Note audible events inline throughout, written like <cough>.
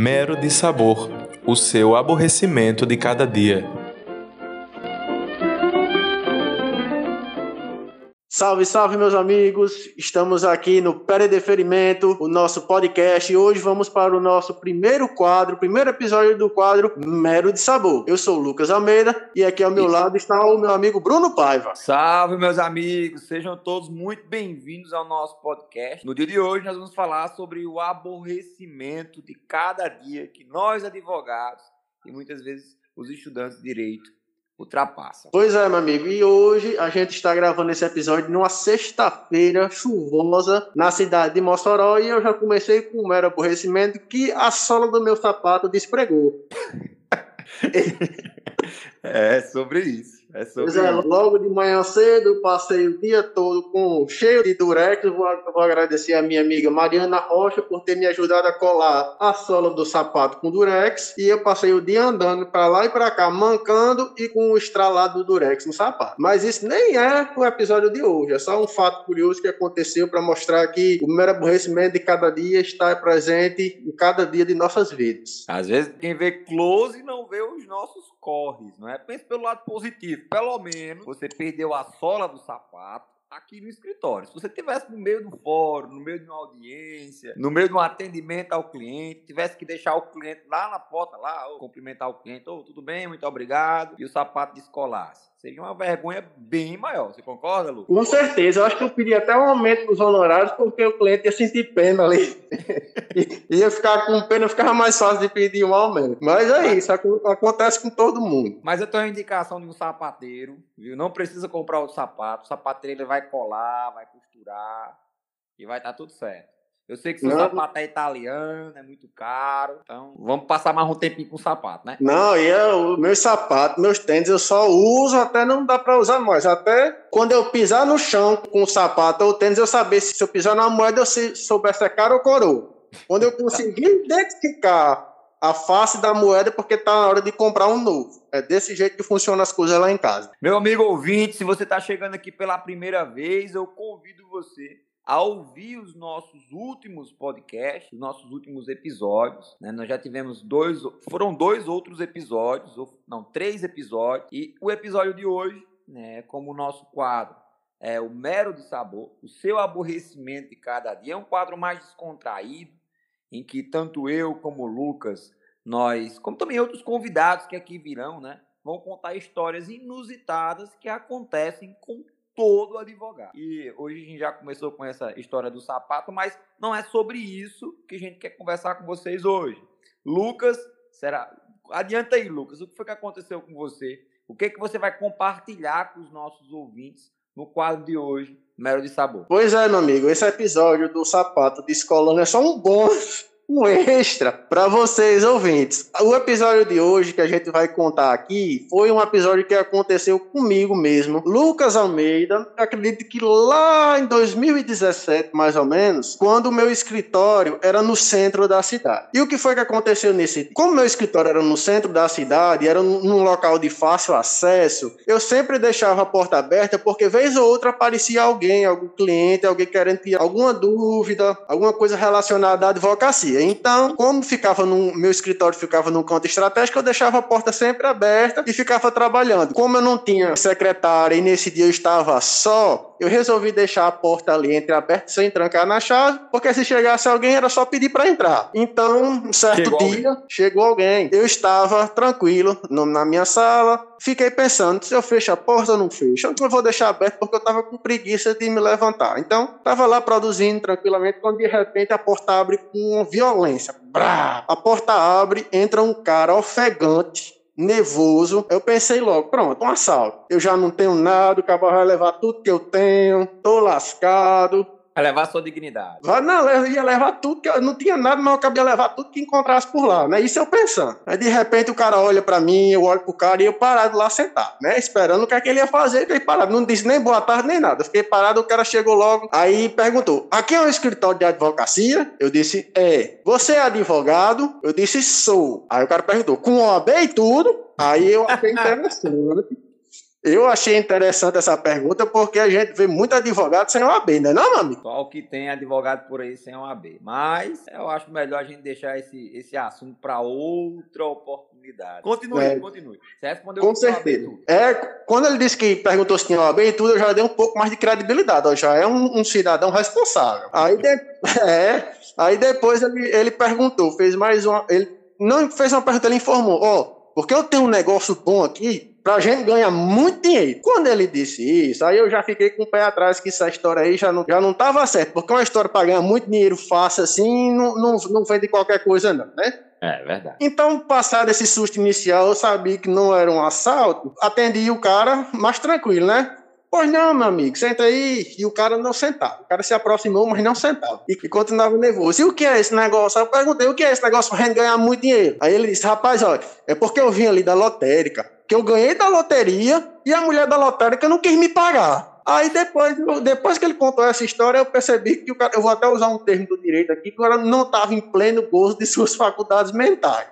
Mero de sabor, o seu aborrecimento de cada dia. Salve, salve, meus amigos! Estamos aqui no Peredeferimento, o nosso podcast. E hoje vamos para o nosso primeiro quadro, primeiro episódio do quadro Mero de Sabor. Eu sou o Lucas Almeida e aqui ao meu lado está o meu amigo Bruno Paiva. Salve, meus amigos! Sejam todos muito bem-vindos ao nosso podcast. No dia de hoje, nós vamos falar sobre o aborrecimento de cada dia que nós, advogados, e muitas vezes os estudantes de direito, ultrapassa. Pois é, meu amigo. E hoje a gente está gravando esse episódio numa sexta-feira chuvosa na cidade de Mossoró e eu já comecei com um mero aborrecimento que a sola do meu sapato despregou. <laughs> é sobre isso. É sobre pois é, logo de manhã cedo, passei o dia todo com cheio de durex. Vou, vou agradecer a minha amiga Mariana Rocha por ter me ajudado a colar a sola do sapato com durex. E eu passei o dia andando para lá e para cá, mancando e com o estralado do durex no sapato. Mas isso nem é o episódio de hoje, é só um fato curioso que aconteceu para mostrar que o mero aborrecimento de cada dia está presente em cada dia de nossas vidas. Às vezes quem vê close não vê os nossos corres, não é? Pense pelo lado positivo. Pelo menos você perdeu a sola do sapato aqui no escritório. Se você tivesse no meio do fórum, no meio de uma audiência, no meio de um atendimento ao cliente, tivesse que deixar o cliente lá na porta, lá, ou cumprimentar o cliente, ou oh, tudo bem, muito obrigado, e o sapato descolasse. Seria uma vergonha bem maior. Você concorda, Lu? Com certeza. Eu acho que eu pedi até um aumento dos honorários porque o cliente ia sentir pena ali. <laughs> ia ficar com pena, ficava mais fácil de pedir um aumento. Mas é isso, acontece com todo mundo. Mas eu tenho uma indicação de um sapateiro, viu? Não precisa comprar outro sapato. O sapateiro ele vai colar, vai costurar e vai estar tudo certo. Eu sei que seu não. sapato é italiano, é muito caro. Então, vamos passar mais um tempinho com o sapato, né? Não, e eu, meus sapatos, meus tênis, eu só uso até não dá para usar mais. Até quando eu pisar no chão com o sapato ou o tênis, eu saber se, se eu pisar na moeda, eu se, souber se é caro ou coroa. Quando eu conseguir identificar a face da moeda, porque tá na hora de comprar um novo. É desse jeito que funcionam as coisas lá em casa. Meu amigo ouvinte, se você está chegando aqui pela primeira vez, eu convido você a ouvir os nossos últimos podcasts, os nossos últimos episódios. Né? Nós já tivemos dois, foram dois outros episódios, ou, não, três episódios. E o episódio de hoje, né, como o nosso quadro é o mero de sabor, o seu aborrecimento de cada dia, é um quadro mais descontraído, em que tanto eu como o Lucas, nós, como também outros convidados que aqui virão, né, vão contar histórias inusitadas que acontecem com todo advogado. E hoje a gente já começou com essa história do sapato, mas não é sobre isso que a gente quer conversar com vocês hoje. Lucas, será? Adianta aí, Lucas. O que foi que aconteceu com você? O que, é que você vai compartilhar com os nossos ouvintes no quadro de hoje, Mero de Sabor? Pois é, meu amigo. Esse episódio do sapato descolando é só um bônus um extra para vocês ouvintes. O episódio de hoje que a gente vai contar aqui foi um episódio que aconteceu comigo mesmo. Lucas Almeida, acredito que lá em 2017, mais ou menos, quando o meu escritório era no centro da cidade. E o que foi que aconteceu nesse? Como meu escritório era no centro da cidade, era num local de fácil acesso, eu sempre deixava a porta aberta porque vez ou outra aparecia alguém, algum cliente, alguém querendo tirar alguma dúvida, alguma coisa relacionada à advocacia. Então, como ficava no meu escritório ficava num canto estratégico, eu deixava a porta sempre aberta e ficava trabalhando. Como eu não tinha secretária e nesse dia eu estava só, eu resolvi deixar a porta ali entreaberta sem trancar na chave, porque se chegasse alguém era só pedir para entrar. Então, um certo chegou dia, alguém. chegou alguém. Eu estava tranquilo no, na minha sala, fiquei pensando, se eu fecho a porta ou não fecho? Eu vou deixar aberto porque eu estava com preguiça de me levantar. Então, estava lá produzindo tranquilamente, quando de repente a porta abre com violência. Brá! A porta abre, entra um cara ofegante, nervoso. Eu pensei logo, pronto, um assalto. Eu já não tenho nada, o cabo vai levar tudo que eu tenho, tô lascado. Vai levar a sua dignidade. Não, eu ia levar tudo, que eu não tinha nada, mas eu cabia levar tudo que encontrasse por lá, né? Isso eu pensando. Aí de repente o cara olha para mim, eu olho pro cara e eu parado lá sentado, né? Esperando o que é que ele ia fazer. Fiquei parado, não disse nem boa tarde nem nada. fiquei parado, o cara chegou logo, aí perguntou: aqui é um escritório de advocacia? Eu disse: é. Você é advogado? Eu disse: sou. Aí o cara perguntou: com OAB e tudo? Aí eu achei interessante. Eu achei interessante essa pergunta porque a gente vê muito advogado sem OAB, não é não, meu amigo? Só o que tem advogado por aí sem OAB. Mas eu acho melhor a gente deixar esse, esse assunto para outra oportunidade. Continue, é. continue. Você respondeu Com certeza. É, quando ele disse que perguntou se tinha OAB e tudo, eu já dei um pouco mais de credibilidade. Ó, já é um, um cidadão responsável. Aí, de... <laughs> é, aí depois ele, ele perguntou, fez mais uma. Ele não fez uma pergunta, ele informou: Ó, porque eu tenho um negócio bom aqui pra gente ganhar muito dinheiro. Quando ele disse isso, aí eu já fiquei com o pé atrás que essa história aí já não, já não tava certo, porque uma história pra ganhar muito dinheiro fácil assim, não, não, não vem de qualquer coisa não, né? É verdade. Então, passado esse susto inicial, eu sabia que não era um assalto, atendi o cara mais tranquilo, né? Pois não, meu amigo, senta aí. E o cara não sentava. O cara se aproximou, mas não sentava. E, e continuava nervoso. E o que é esse negócio? Eu perguntei, o que é esse negócio pra gente ganhar muito dinheiro? Aí ele disse, rapaz, olha, é porque eu vim ali da lotérica, que eu ganhei da loteria e a mulher da lotérica não quis me pagar. Aí depois, depois que ele contou essa história, eu percebi que o cara, eu vou até usar um termo do direito aqui, que o cara não estava em pleno gozo de suas faculdades mentais.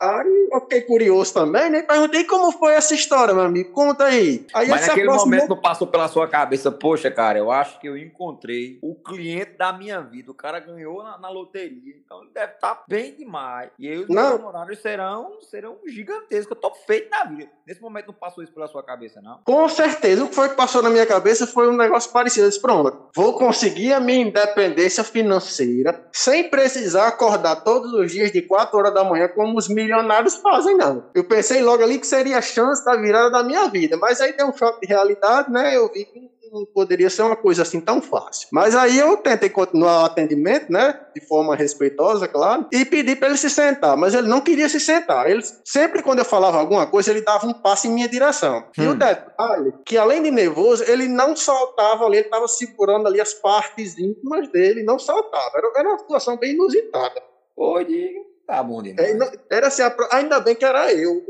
Aí eu fiquei curioso também, né? Perguntei como foi essa história, meu amigo. Conta aí. aí Mas naquele aproximou... momento não passou pela sua cabeça, poxa, cara, eu acho que eu encontrei o cliente da minha vida. O cara ganhou na, na loteria, então ele deve estar tá bem demais. E aí os meus honorários serão, serão gigantescos. Eu tô feito na vida. Nesse momento não passou isso pela sua cabeça, não? Com certeza. O que foi que passou na minha cabeça foi um negócio parecido. Eu disse, pronto, vou conseguir a minha independência financeira sem precisar acordar todos os dias de 4 horas da manhã como os milionários fazem, não. Eu pensei logo ali que seria a chance da virada da minha vida, mas aí deu um choque de realidade, né? Eu vi que não poderia ser uma coisa assim tão fácil. Mas aí eu tentei continuar o atendimento, né? De forma respeitosa, claro, e pedi para ele se sentar, mas ele não queria se sentar. Ele sempre quando eu falava alguma coisa, ele dava um passo em minha direção. Hum. E o hum. detalhe, que além de nervoso, ele não soltava ali, ele estava segurando ali as partes íntimas dele, não soltava. Era, era uma situação bem inusitada. Oi, diga. Tá bom demais. É, era assim, ainda bem que era eu,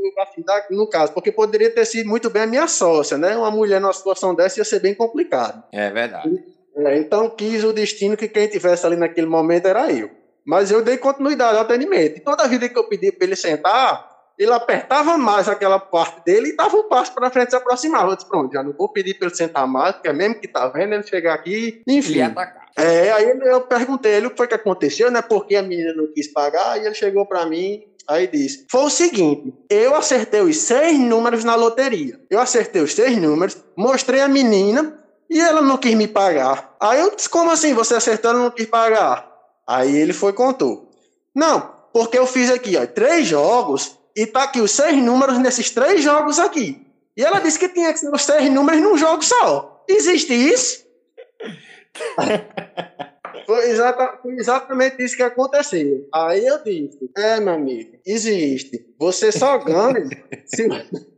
no caso, porque poderia ter sido muito bem a minha sócia, né? Uma mulher numa situação dessa ia ser bem complicado. É verdade. É, então quis o destino que quem tivesse ali naquele momento era eu. Mas eu dei continuidade ao atendimento. E toda vida que eu pedi para ele sentar, ele apertava mais aquela parte dele e dava um passo para frente se aproximava. Eu disse, pronto, já não vou pedir para ele sentar mais, porque é mesmo que tá vendo ele chegar aqui, enfim. E atacar. É, aí eu perguntei ele o que foi que aconteceu, né? Porque a menina não quis pagar, e ele chegou para mim Aí disse: Foi o seguinte, eu acertei os seis números na loteria. Eu acertei os seis números, mostrei a menina e ela não quis me pagar. Aí eu disse: Como assim? Você acertou e não quis pagar? Aí ele foi e contou: Não, porque eu fiz aqui, ó, três jogos e tá aqui os seis números nesses três jogos aqui. E ela disse que tinha que ser os seis números num jogo só. Existe isso? <laughs> foi, exata, foi exatamente isso que aconteceu. Aí eu disse: É, meu amigo, existe. Você só ganha se. <laughs>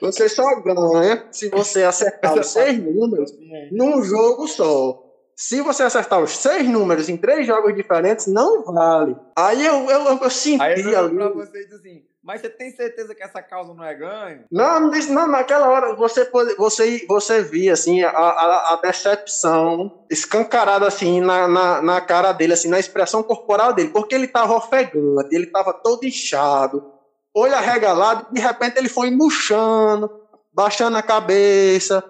Você só ganha se você acertar os seis números num jogo só. Se você acertar os seis números em três jogos diferentes, não vale. Aí eu, eu, eu, eu senti Aí eu ali. Pra vocês assim, mas você tem certeza que essa causa não é ganho? Não, não disse, não, naquela hora você, você, você via assim, a, a, a decepção escancarada assim na, na, na, cara dele, assim, na expressão corporal dele, porque ele estava ofegante, ele estava todo inchado, olho arregalado, e de repente ele foi murchando, baixando a cabeça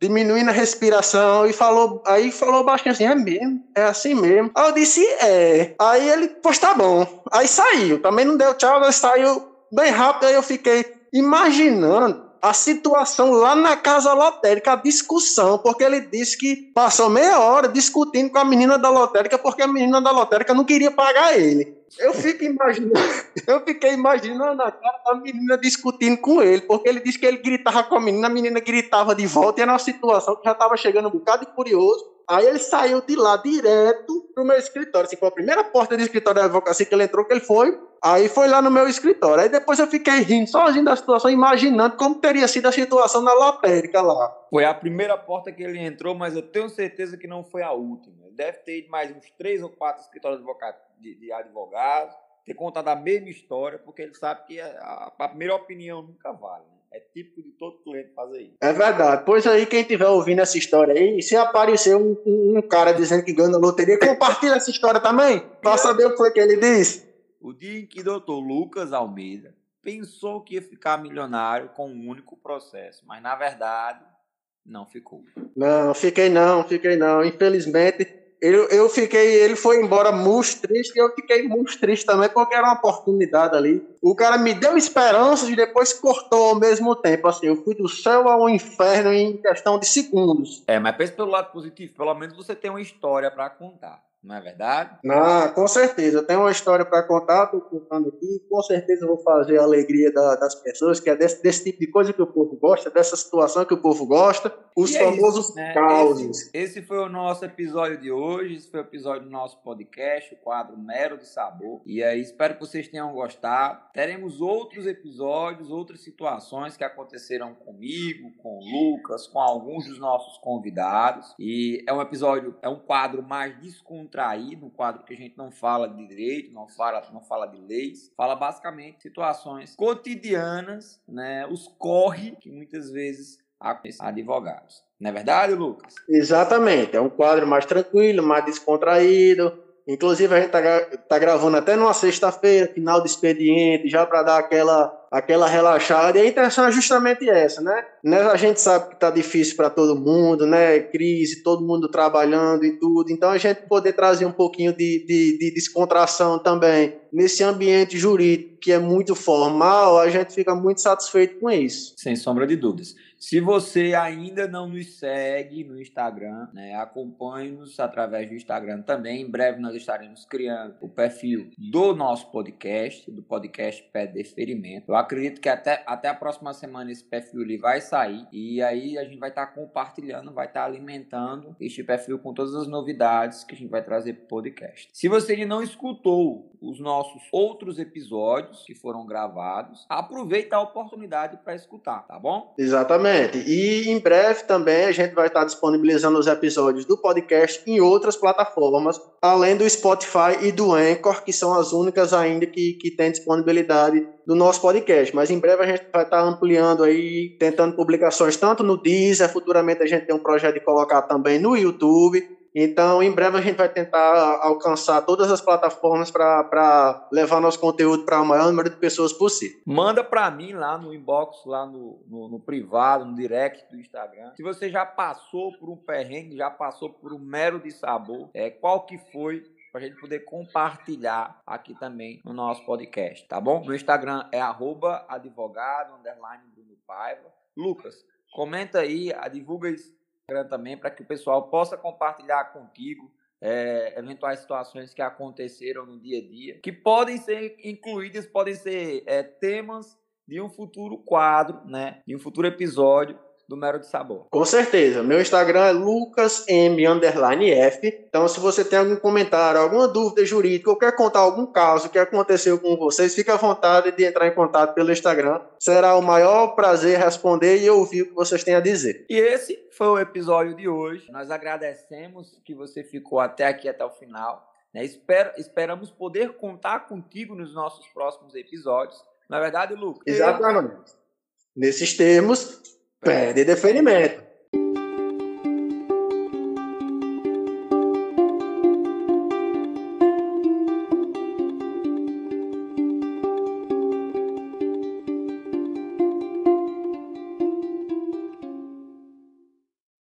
diminuindo a respiração e falou, aí falou baixinho assim, é mesmo, é assim mesmo. Aí eu disse, é. Aí ele, pois tá bom. Aí saiu, também não deu tchau, mas saiu bem rápido, aí eu fiquei imaginando a situação lá na casa lotérica, a discussão, porque ele disse que passou meia hora discutindo com a menina da lotérica, porque a menina da lotérica não queria pagar ele. Eu fico imaginando, <laughs> eu fiquei imaginando a cara da menina discutindo com ele, porque ele disse que ele gritava com a menina, a menina gritava de volta, e era uma situação que já estava chegando um bocado curioso. Aí ele saiu de lá direto pro meu escritório. Assim, foi a primeira porta do escritório da advocacia que ele entrou, que ele foi. Aí foi lá no meu escritório. Aí depois eu fiquei rindo sozinho da situação, imaginando como teria sido a situação na lotérica lá. Foi a primeira porta que ele entrou, mas eu tenho certeza que não foi a última. Deve ter ido mais uns três ou quatro escritórios de, de advogados, ter contado a mesma história, porque ele sabe que a, a primeira opinião nunca vale. Né? É típico de todo cliente fazer isso. É verdade. Pois aí, quem estiver ouvindo essa história aí, se aparecer um, um, um cara dizendo que ganha na loteria, compartilha essa história também, para saber o que foi que ele disse. O dia em que o doutor Lucas Almeida pensou que ia ficar milionário com um único processo, mas na verdade não ficou. Não, fiquei não, fiquei não. Infelizmente, eu, eu fiquei, ele foi embora muito triste e eu fiquei muito triste também, porque era uma oportunidade ali. O cara me deu esperanças e depois cortou ao mesmo tempo. Assim, eu fui do céu ao inferno em questão de segundos. É, mas pense pelo lado positivo, pelo menos você tem uma história para contar. Não é verdade? Ah, com certeza. Eu tenho uma história para contar, estou contando aqui. Com certeza vou fazer a alegria da, das pessoas, que é desse, desse, tipo de coisa que o povo gosta, dessa situação que o povo gosta. Os e famosos é isso, né? causos. Esse, esse, foi o nosso episódio de hoje. Esse foi o episódio do nosso podcast, o quadro Mero de Sabor. E aí, espero que vocês tenham gostado. Teremos outros episódios, outras situações que aconteceram comigo, com o Lucas, com alguns dos nossos convidados. E é um episódio, é um quadro mais contraído, um quadro que a gente não fala de direito, não fala, não fala de leis, fala basicamente situações cotidianas, né, os corre que muitas vezes advogados. Não é verdade, Lucas? Exatamente. É um quadro mais tranquilo, mais descontraído. Inclusive, a gente está tá gravando até numa sexta-feira, final de expediente, já para dar aquela aquela relaxada. E a intenção é justamente essa, né? né? A gente sabe que está difícil para todo mundo, né? Crise, todo mundo trabalhando e tudo. Então a gente poder trazer um pouquinho de, de, de descontração também nesse ambiente jurídico que é muito formal, a gente fica muito satisfeito com isso. Sem sombra de dúvidas. Se você ainda não nos segue no Instagram, né, acompanhe-nos através do Instagram também. Em breve nós estaremos criando o perfil do nosso podcast, do podcast Pé Deferimento. Eu acredito que até, até a próxima semana esse perfil ele vai sair e aí a gente vai estar tá compartilhando, vai estar tá alimentando este perfil com todas as novidades que a gente vai trazer para o podcast. Se você ainda não escutou os nossos outros episódios que foram gravados, aproveita a oportunidade para escutar, tá bom? Exatamente. Exatamente. E em breve também a gente vai estar disponibilizando os episódios do podcast em outras plataformas, além do Spotify e do Anchor, que são as únicas ainda que, que têm disponibilidade do nosso podcast. Mas em breve a gente vai estar ampliando aí, tentando publicações tanto no Deezer, futuramente a gente tem um projeto de colocar também no YouTube então, em breve a gente vai tentar alcançar todas as plataformas para levar nosso conteúdo para o maior número de pessoas possível. Manda para mim lá no inbox, lá no, no, no, privado, no direct do Instagram. Se você já passou por um perrengue, já passou por um mero de sabor, é, qual que foi para a gente poder compartilhar aqui também no nosso podcast, tá bom? No Instagram é advogado, Bruno Paiva. Lucas, comenta aí, divulga isso também para que o pessoal possa compartilhar contigo é, eventuais situações que aconteceram no dia a dia, que podem ser incluídas, podem ser é, temas de um futuro quadro, né, de um futuro episódio do Mero de Sabor. Com certeza. Meu Instagram é lucasm_f. Então, se você tem algum comentário, alguma dúvida jurídica ou quer contar algum caso que aconteceu com vocês, fique à vontade de entrar em contato pelo Instagram. Será o maior prazer responder e ouvir o que vocês têm a dizer. E esse foi o episódio de hoje. Nós agradecemos que você ficou até aqui, até o final. Né? Espero, esperamos poder contar contigo nos nossos próximos episódios. Na verdade, Lucas? Exatamente. Nesses termos, Pede deferimento.